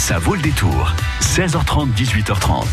Ça vaut le détour. 16h30, 18h30.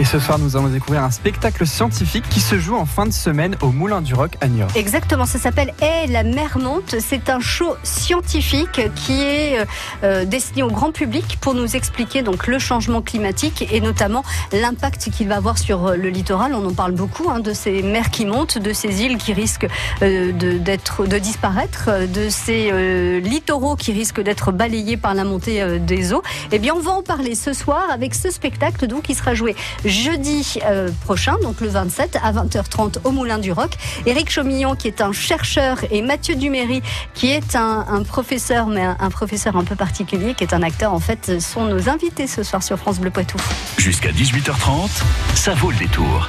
Et ce soir, nous allons découvrir un spectacle scientifique qui se joue en fin de semaine au Moulin du Roc à Niort. Exactement, ça s'appelle Eh, la mer monte. C'est un show scientifique qui est euh, euh, destiné au grand public pour nous expliquer donc le changement climatique et notamment l'impact qu'il va avoir sur euh, le littoral. On en parle beaucoup hein, de ces mers qui montent, de ces îles qui risquent euh, de, d'être, de disparaître, de ces euh, littoraux qui risquent d'être balayés par la montée euh, des eaux. Eh bien, on va en parler ce soir avec ce spectacle donc qui sera joué jeudi euh, prochain, donc le 27 à 20h30 au Moulin du Roc. Éric Chaumillon qui est un chercheur et Mathieu Duméry qui est un, un professeur, mais un, un professeur un peu particulier, qui est un acteur en fait, sont nos invités ce soir sur France Bleu Poitou. Jusqu'à 18h30, ça vaut le détour.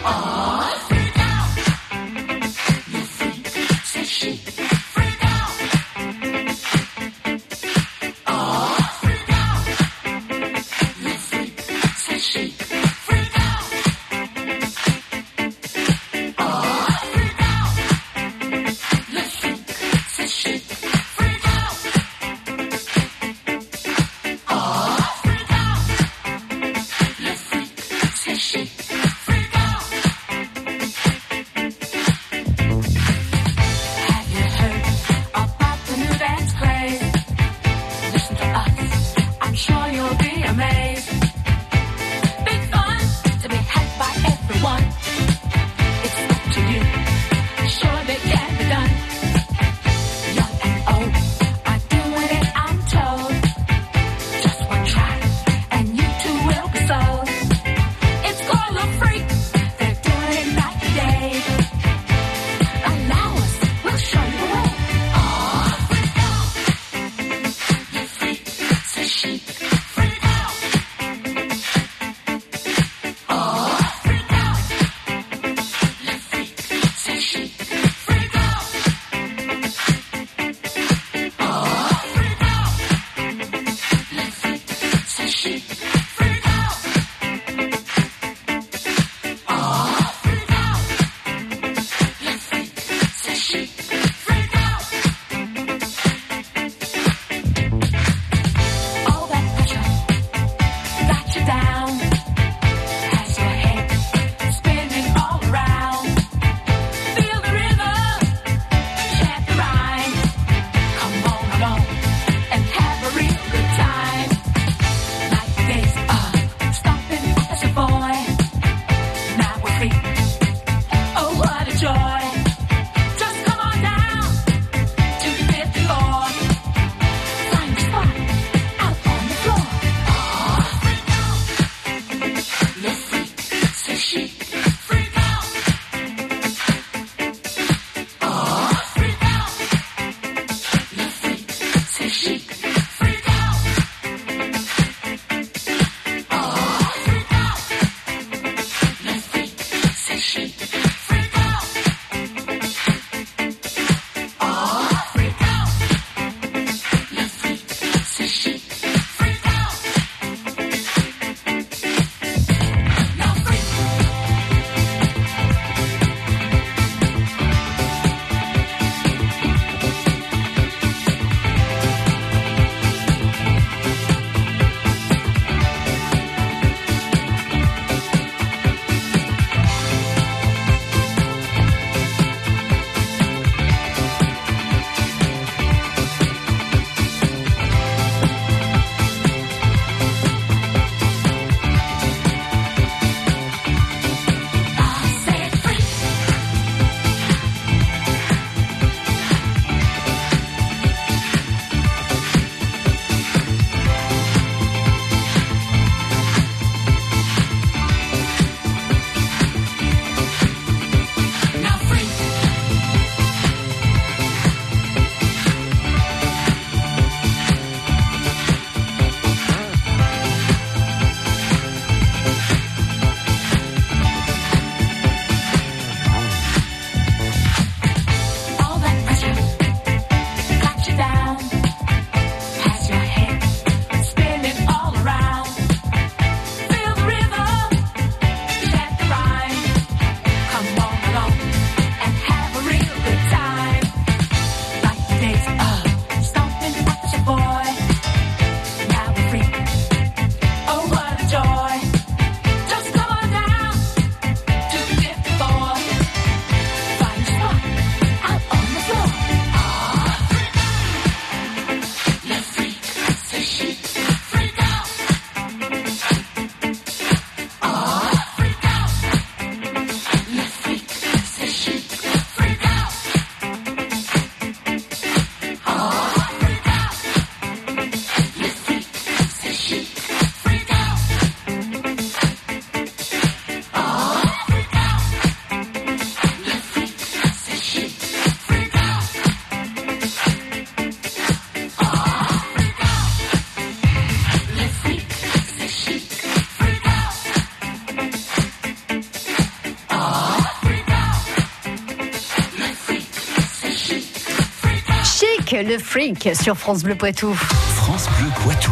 Le freak sur France Bleu Poitou. France Bleu Poitou.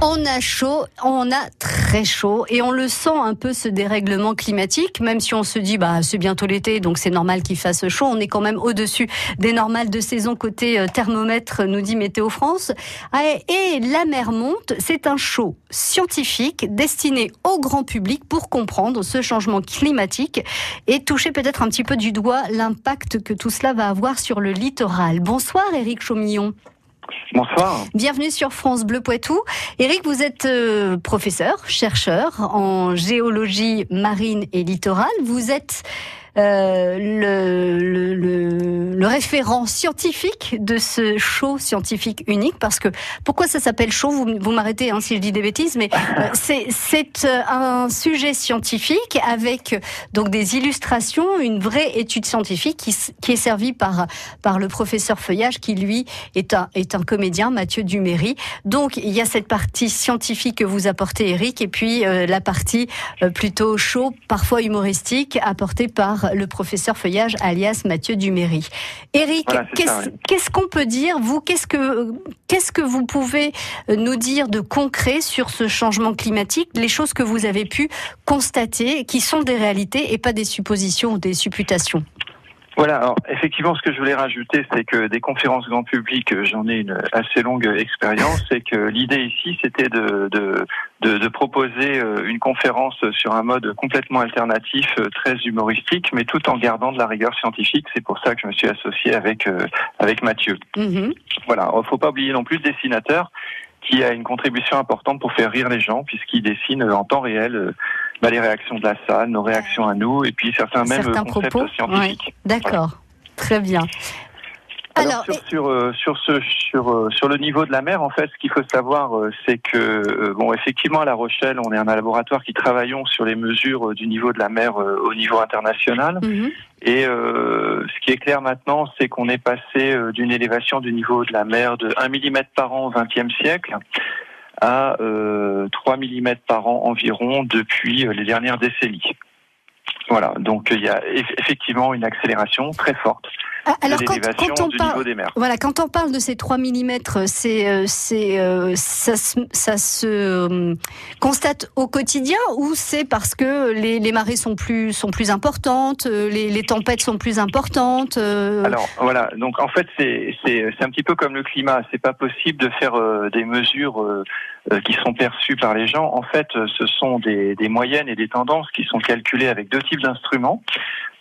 On a chaud, on a très chaud et on le sent un peu ce dérèglement climatique, même si on se dit bah c'est bientôt l'été donc c'est normal qu'il fasse chaud, on est quand même au-dessus des normales de saison côté euh, thermomètre nous dit Météo France. Ah, et la mer monte, c'est un show scientifique destiné au grand public pour comprendre ce changement climatique et toucher peut-être un petit peu du doigt l'impact que tout cela va avoir sur le littoral. Bonsoir Éric Chaumillon. Bonsoir. Bienvenue sur France Bleu Poitou. Eric, vous êtes euh, professeur, chercheur en géologie marine et littorale. Vous êtes euh, le, le, le, référent scientifique de ce show scientifique unique parce que pourquoi ça s'appelle show vous, vous m'arrêtez hein, si je dis des bêtises mais euh, c'est c'est euh, un sujet scientifique avec donc des illustrations une vraie étude scientifique qui, qui est servie par par le professeur Feuillage qui lui est un est un comédien Mathieu Duméry. Donc il y a cette partie scientifique que vous apportez Eric et puis euh, la partie plutôt show parfois humoristique apportée par le professeur Feuillage, alias Mathieu Duméry. Eric, qu'est-ce qu'on peut dire, vous, qu'est-ce que, qu'est-ce que vous pouvez euh, nous dire de concret sur ce changement climatique, les choses que vous avez pu constater, qui sont des réalités et pas des suppositions ou des supputations? Voilà, alors effectivement, ce que je voulais rajouter, c'est que des conférences grand public, euh, j'en ai une assez longue expérience, c'est que l'idée ici, c'était de, de, de, proposer euh, une conférence sur un mode complètement alternatif, euh, très humoristique, mais tout en gardant de la rigueur scientifique. C'est pour ça que je me suis associé avec, avec Mathieu. Mm-hmm. Voilà, il faut pas oublier non plus le dessinateur qui a une contribution importante pour faire rire les gens, puisqu'il dessine en temps réel bah, les réactions de la salle, nos réactions à nous, et puis certains, même concepts propos, scientifiques. D'accord, très bien. Alors, sur, sur, euh, sur, ce, sur, euh, sur le niveau de la mer, en fait, ce qu'il faut savoir, euh, c'est que, bon, effectivement, à La Rochelle, on est un laboratoire qui travaillons sur les mesures du niveau de la mer au niveau international. Mhm. Et ce qui est clair maintenant, c'est qu'on est passé d'une élévation du niveau de la mer de 1 mm par an au XXe siècle à euh, 3 mm par an environ depuis euh, les dernières décennies. Voilà, donc il y a effectivement une accélération très forte ah, alors quand, on parle, voilà, quand on parle de ces 3 mm, c'est, euh, c'est, euh, ça, ça, se euh, constate au quotidien ou c'est parce que les, les, marées sont plus, sont plus importantes, les, les tempêtes sont plus importantes Alors voilà, donc en fait c'est, c'est, c'est un petit peu comme le climat, c'est pas possible de faire des mesures qui sont perçues par les gens. En fait, ce sont des, des moyennes et des tendances qui sont calculées avec deux types d'instruments.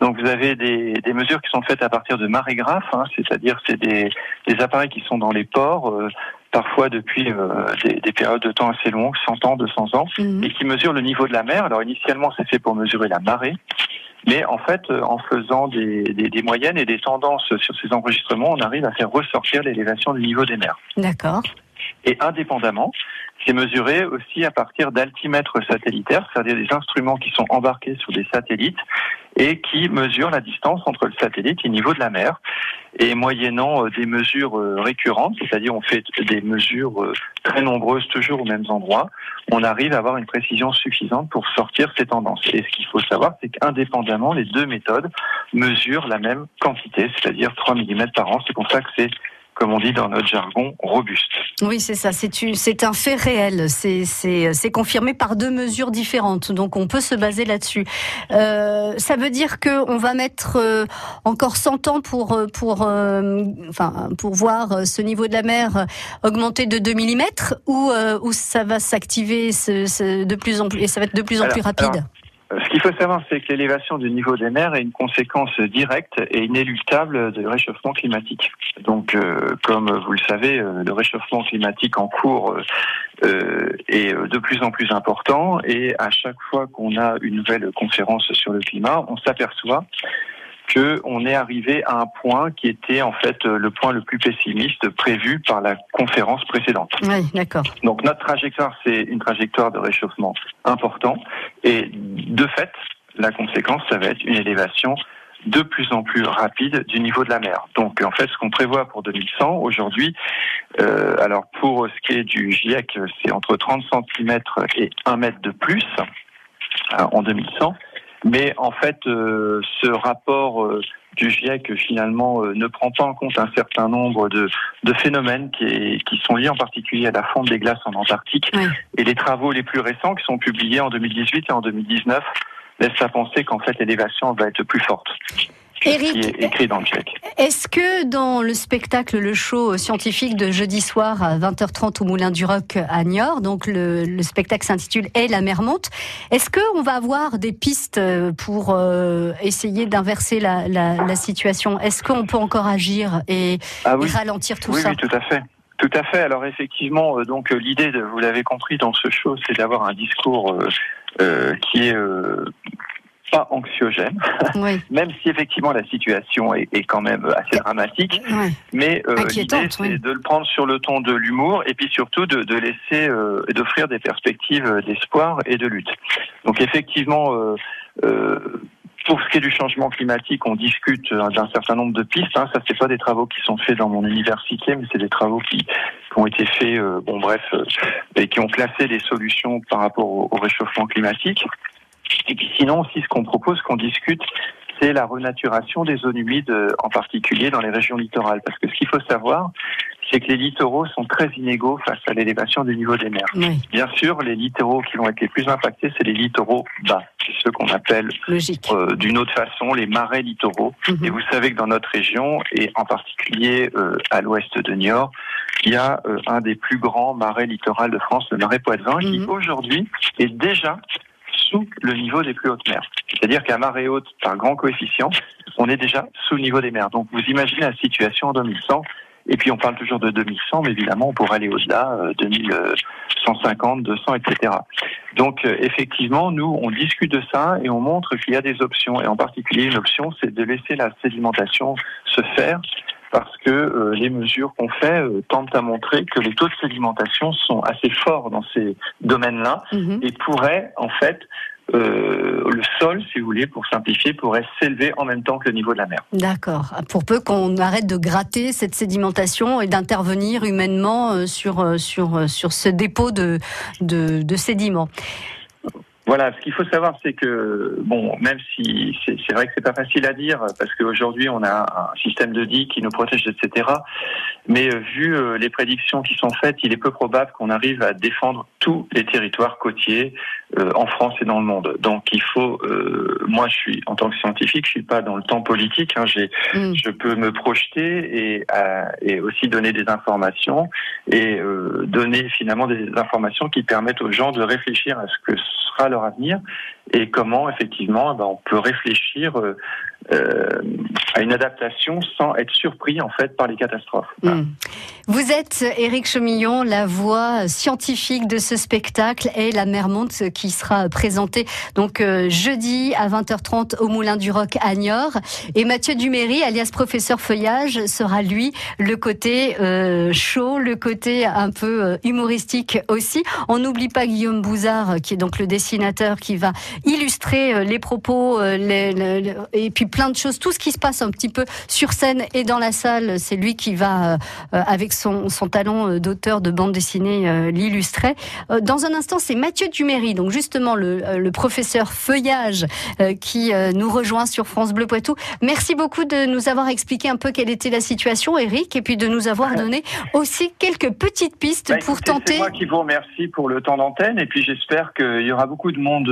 Donc vous avez des, des mesures qui sont faites à partir de marégraphes, hein, c'est-à-dire c'est des, des, appareils qui sont dans les ports, euh, parfois depuis euh, des, des, périodes de temps assez longues, 100 ans, 200 ans, mhm. et qui mesurent le niveau de la mer. Alors initialement c'est fait pour mesurer la marée, mais en fait, euh, en faisant des, des, des, moyennes et des tendances sur ces enregistrements, on arrive à faire ressortir l'élévation du niveau des mers. D'accord. Et indépendamment, c'est mesuré aussi à partir d'altimètres satellitaires, c'est-à-dire des instruments qui sont embarqués sur des satellites et qui mesurent la distance entre le satellite et le niveau de la mer. Et moyennant euh, des mesures euh, récurrentes, c'est-à-dire on fait des mesures euh, très nombreuses toujours aux mêmes endroits, on arrive à avoir une précision suffisante pour sortir ces tendances. Et ce qu'il faut savoir, c'est qu'indépendamment, les deux méthodes mesurent la même quantité, c'est-à-dire 3 mm par an. C'est pour ça que c'est comme on dit dans notre jargon, robuste. Oui, c'est ça, c'est un fait réel, c'est confirmé par deux mesures différentes, donc on peut se baser là-dessus. Euh, ça veut dire qu'on va mettre euh, encore 100 ans pour, euh, pour, enfin, pour voir ce niveau de la mer augmenter de 2 mm ou, ou ça va s'activer de plus en plus, et ça va être de plus en plus rapide? Ce qu'il faut savoir, c'est que l'élévation du niveau des mers est une conséquence directe et inéluctable du réchauffement climatique. Donc, euh, comme vous le savez, euh, le réchauffement climatique en cours euh, est de plus en plus important et à chaque fois qu'on a une nouvelle conférence sur le climat, on s'aperçoit qu'on est arrivé à un point qui était en fait le point le plus pessimiste prévu par la conférence précédente. Oui, d'accord. Donc notre trajectoire, c'est une trajectoire de réchauffement important et de fait, la conséquence, ça va être une élévation de plus en plus rapide du niveau de la mer. Donc en fait, ce qu'on prévoit pour 2100 aujourd'hui, euh, alors pour ce qui est du GIEC, c'est entre 30 cm et 1 mètre de plus euh, en 2100. Mais en fait, euh, ce rapport euh, du GIEC finalement ne prend pas en compte un certain nombre de, de phénomènes qui, qui, sont liés en particulier à la fonte des glaces en Antarctique. Et les travaux les plus récents qui sont publiés en 2018 et en 2019 laissent à penser qu'en fait l'élévation va être plus forte. Eric, écrit dans le Est-ce que dans le spectacle, le show scientifique de jeudi soir à 20h30 au Moulin du Roc à Niort, donc le, spectacle s'intitule Et la mer monte, est-ce qu'on va avoir des pistes pour euh, essayer d'inverser la, situation? Est-ce qu'on peut encore agir et, ah ralentir tout ça? Oui, tout à fait. Tout à fait. Alors effectivement, euh, donc euh, l'idée, vous l'avez compris dans ce show, c'est d'avoir un discours qui est pas anxiogène, même si effectivement la situation est, quand même assez dramatique. Mais euh, l'idée, c'est de le prendre sur le ton de l'humour et puis surtout de, de laisser, euh, d'offrir des perspectives d'espoir et de lutte. Donc effectivement, euh, euh, pour ce qui est du changement climatique, on discute d'un certain nombre de pistes. Hein. Ça, c'est pas des travaux qui sont faits dans mon université, mais c'est des travaux qui, qui, ont été faits, bon bref, et qui ont placé des solutions par rapport au réchauffement climatique. Et puis sinon aussi, ce qu'on propose, qu'on discute, c'est la renaturation des zones humides, euh, en particulier dans les régions littorales. Parce que ce qu'il faut savoir, c'est que les littoraux sont très inégaux face à l'élévation du niveau des mers. Bien sûr, les littoraux qui vont être les plus impactés, c'est les littoraux bas. C'est ceux qu'on appelle euh, d'une autre façon les marais littoraux. Mhm. Et vous savez que dans notre région, et en particulier euh, à l'ouest de Niort, il y a un des plus grands marais littoraux de France, le marais Poitevin, qui mhm. aujourd'hui est déjà le niveau des plus hautes mers. C'est-à-dire qu'à marée haute, par grand coefficient, on est déjà sous le niveau des mers. Donc vous imaginez la situation en 2100, et puis on parle toujours de 2100, mais évidemment on pourrait aller au-delà, 2150, 200, etc. Donc euh, effectivement, nous, on discute de ça et on montre qu'il y a des options, et en particulier une option, c'est de laisser la sédimentation se faire parce que euh, les mesures qu'on fait euh, tentent à montrer que les taux de sédimentation sont assez forts dans ces domaines-là mhm. et pourraient en fait euh, le sol, si vous voulez, pour simplifier, pourrait s'élever en même temps que le niveau de la mer. D'accord. Pour peu qu'on arrête de gratter cette sédimentation et d'intervenir humainement sur, sur, sur ce dépôt de, de, de sédiments. Voilà, ce qu'il faut savoir, c'est que bon, même si c'est vrai que c'est pas facile à dire, parce qu'aujourd'hui on a un système de digues qui nous protège, etc. Mais euh, vu euh, les prédictions qui sont faites, il est peu probable qu'on arrive à défendre tous les territoires côtiers en France et dans le monde. Donc il faut, moi je suis en tant que scientifique, je suis pas dans le temps politique. Hein, j'ai, mm. je peux me projeter et, et aussi donner des informations et donner finalement des informations qui permettent aux gens de réfléchir à ce que sera leur avenir et comment effectivement ben, on peut réfléchir euh, euh, à une adaptation sans être surpris en fait par les catastrophes. Hmm. Vous êtes Éric Chemillon, la voix scientifique de ce spectacle et la mer monte qui sera présentée donc euh, jeudi à 20h30 au Moulin du Roc à Niort et Mathieu Duméry alias professeur feuillage sera lui le côté chaud, le côté un peu humoristique aussi. On n'oublie pas Guillaume Bouzard qui est donc le dessinateur qui va illustrer euh, les propos euh, et puis plein de choses, tout ce qui se passe un petit peu sur scène et dans la salle. C'est lui qui va, euh, avec son, son talent d'auteur de bande dessinée, l'illustrer. Dans un instant, c'est Mathieu Duméry, donc justement le, le professeur feuillage qui nous rejoint sur France Bleu Poitou. Merci beaucoup de nous avoir expliqué un peu quelle était la situation, Eric, et puis de nous avoir donné aussi quelques petites pistes bah, pour tenter. C'est moi qui vous remercie pour le temps d'antenne, et puis j'espère qu'il y aura beaucoup de monde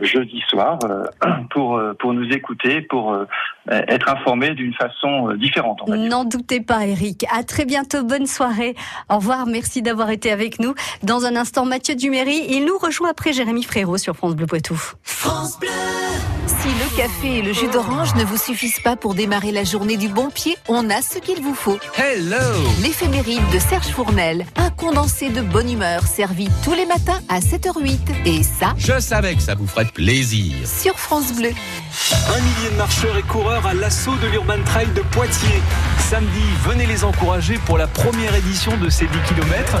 jeudi soir euh, pour, euh, pour nous écouter, pour euh, être informés d'une façon différente. N'en doutez pas, Eric. À très bientôt. Bonne soirée. Au revoir. Merci d'avoir été avec nous. Dans un instant, Mathieu Duméry. Il nous rejoint après Jérémy Frérot sur France Bleu Poitou. France Bleu. Si le café et le jus d'orange ne vous suffisent pas pour démarrer la journée du bon pied, on a ce qu'il vous faut. Hello L'éphéméride de Serge Fournel, un condensé de bonne humeur servi tous les matins à 7h08. Et ça, je savais que ça vous ferait plaisir. Sur France Bleu. Un millier de marcheurs et coureurs à l'assaut de l'Urban Trail de Poitiers. Samedi, venez les encourager pour la première édition de ces 10 km.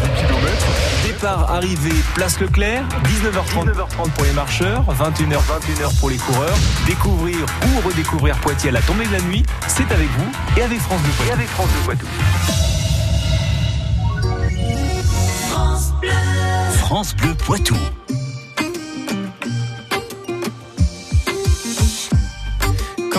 Départ, arrivée, place Leclerc, 19h30, 19h30 pour les marcheurs, 21h, 21h pour les coureurs. Découvrir ou redécouvrir Poitiers à la tombée de la nuit, c'est avec vous et avec France Bleu Poitou. Et avec France Bleu Poitou. France Bleu. France Bleu Poitou.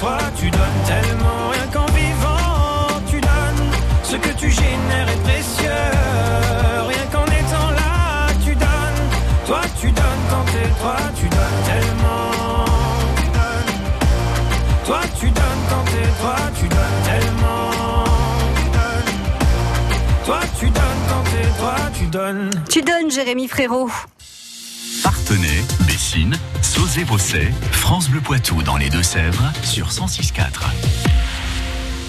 Toi, tu donnes tellement. Rien qu'en vivant, tu donnes. Ce que tu génères est précieux. Rien qu'en étant là, tu donnes. Toi, tu donnes quand t'es toi, tu donnes tellement. Tu donnes. Toi, tu donnes quand t'es toi, tu donnes tellement. Tu donnes. Toi, tu donnes quand t'es toi, tu donnes. Tu donnes, Jérémy Frérot. Partenay, France Bleu Poitou dans les Deux-Sèvres sur 106.4.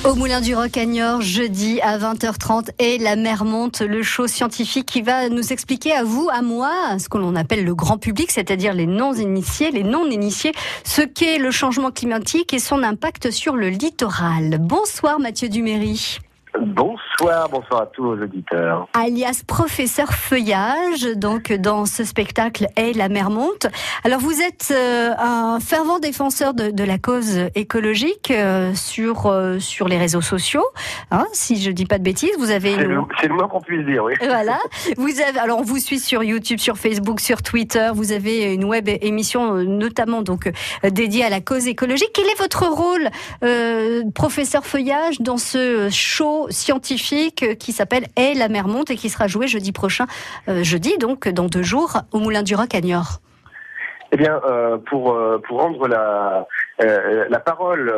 Au Moulin du Roc à Niort, jeudi à 20h30 et la mer monte, le show scientifique qui va nous expliquer à vous, à moi, ce que l'on appelle le grand public, c'est-à-dire les non-initiés, les non-initiés, ce qu'est le changement climatique et son impact sur le littoral. Bonsoir Mathieu Duméry. Bonsoir, bonsoir à tous nos auditeurs. alias professeur feuillage, donc dans ce spectacle est la mer monte. Alors vous êtes euh, un fervent défenseur de, de la cause écologique euh, sur euh, sur les réseaux sociaux, hein, si je dis pas de bêtises. Vous avez C'est le moins qu'on puisse dire, oui. voilà. Vous avez, alors on vous suit sur YouTube, sur Facebook, sur Twitter. Vous avez une web émission euh, notamment donc euh, dédiée à la cause écologique. Quel est votre rôle, euh, professeur Feuillage, dans ce show scientifique qui s'appelle Et la mer monte et qui sera joué jeudi prochain, euh, jeudi donc dans deux jours au Moulin du Roc à Niort. Eh bien, euh, pour, euh, pour rendre la, euh, la parole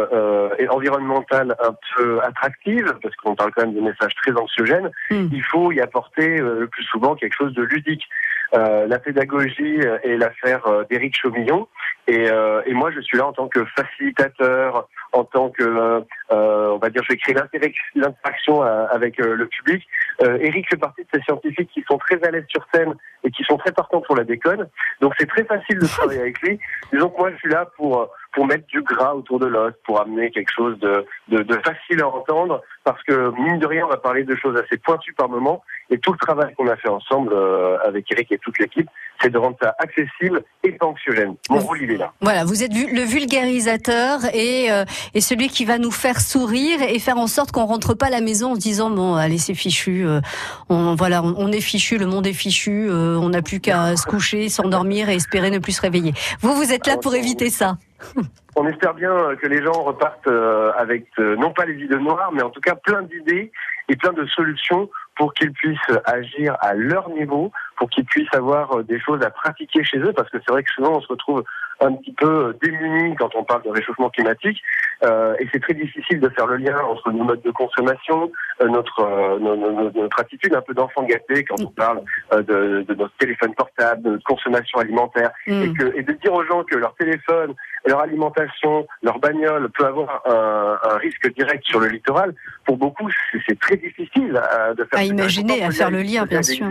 environnementale un peu attractive, parce qu'on parle quand même de messages très anxiogènes, Mm. il faut y apporter le plus souvent quelque chose de ludique. La pédagogie est l'affaire d'Éric Chaumillon, et, et moi je suis là en tant que facilitateur, en tant que, on va dire, je vais créer l'interac- l'interaction euh, avec euh, le public. Euh, Éric fait partie de ces scientifiques qui sont très à l'aise sur scène et qui sont très partants pour la déconne. Donc c'est très facile de travailler avec lui. Disons que moi je suis là pour pour mettre du gras autour de l'os, pour amener quelque chose de, de, de facile à entendre, parce que mine de rien on va parler de choses assez pointues par moment, et tout le travail qu'on a fait ensemble euh, avec Eric et toute l'équipe, c'est de rendre ça accessible et pas anxiogène. Mon rôle il est là. Voilà, vous êtes le vulgarisateur et, euh, et celui qui va nous faire sourire et faire en sorte qu'on rentre pas à la maison en se disant bon allez c'est fichu, euh, on, voilà on, on est fichu, le monde est fichu, on n'a plus qu'à se coucher, s'endormir et espérer ne plus se réveiller. Vous vous êtes là pour éviter ça. On espère bien que les gens repartent euh, avec euh, non pas les idées noires, mais en tout cas plein d'idées et plein de solutions pour qu'ils puissent agir à leur niveau pour qu'ils puissent avoir euh, des choses à pratiquer chez eux, parce que c'est vrai que souvent on se retrouve un petit peu euh, démunis quand on parle de réchauffement climatique, euh, et c'est très difficile de faire le lien entre nos modes de consommation, euh, notre, euh, no- no- no- notre attitude un peu d'enfant gâté quand on parle euh, de, de notre téléphone portable, de notre consommation alimentaire, Mm. et, que, et de dire aux gens que leur téléphone, leur alimentation, leur bagnole peut avoir un, un risque direct sur le littoral, pour beaucoup, c'est- très difficile à, de faire. À imaginer, à faire le lien, bien sûr.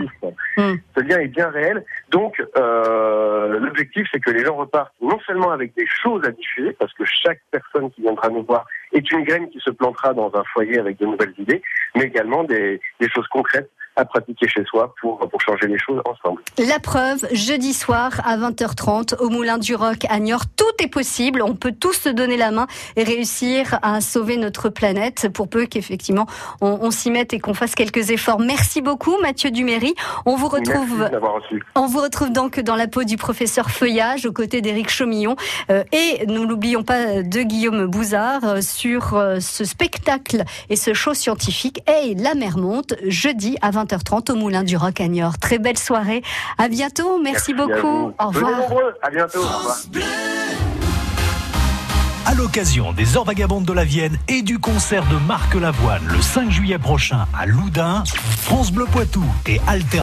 Mm. Ce lien est bien réel. Donc, euh, l'objectif, c'est que les gens repartent non seulement avec des choses à diffuser, parce que chaque personne qui viendra nous voir est une graine qui se plantera dans un foyer avec de nouvelles idées, mais également des, des choses concrètes à pratiquer chez soi pour, pour changer les choses ensemble. La preuve, jeudi soir à 20h30 au Moulin du Roc à Niort. Tout est possible. On peut tous se donner la main et réussir à sauver notre planète pour peu qu'effectivement on, on s'y mette et qu'on fasse quelques efforts. Merci beaucoup Mathieu Duméry. On vous retrouve reçu. On vous retrouve donc dans la peau du professeur Feuillage aux côtés d'Éric Chaumillon Euh, et nous n'oublions pas de Guillaume Bouzard euh, sur euh, ce spectacle et ce show scientifique et la mer monte jeudi à 20h30 au Moulin du Roc à Niort. Très belle soirée. À bientôt. Merci, beaucoup. Au revoir. nombreux. À bientôt. Au revoir. À l'occasion des Heures Vagabondes de la Vienne et du concert de Marc Lavoine le 5 juillet prochain à Loudun, France Bleu Poitou et Alter